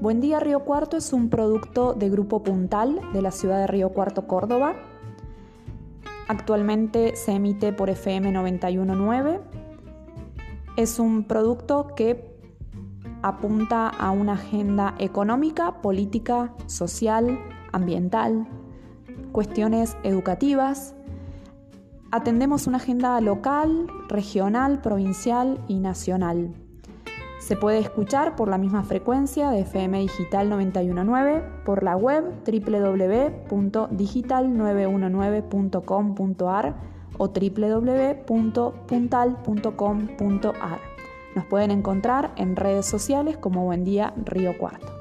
Buen Día Río Cuarto es un producto de Grupo Puntal de la ciudad de Río Cuarto, Córdoba. Actualmente se emite por FM 919. Es un producto que apunta a una agenda económica, política, social, ambiental, cuestiones educativas. Atendemos una agenda local, regional, provincial y nacional. Se puede escuchar por la misma frecuencia de FM Digital 919 por la web www.digital919.com.ar o www.puntal.com.ar. Nos pueden encontrar en redes sociales como Buen Día Río Cuarto.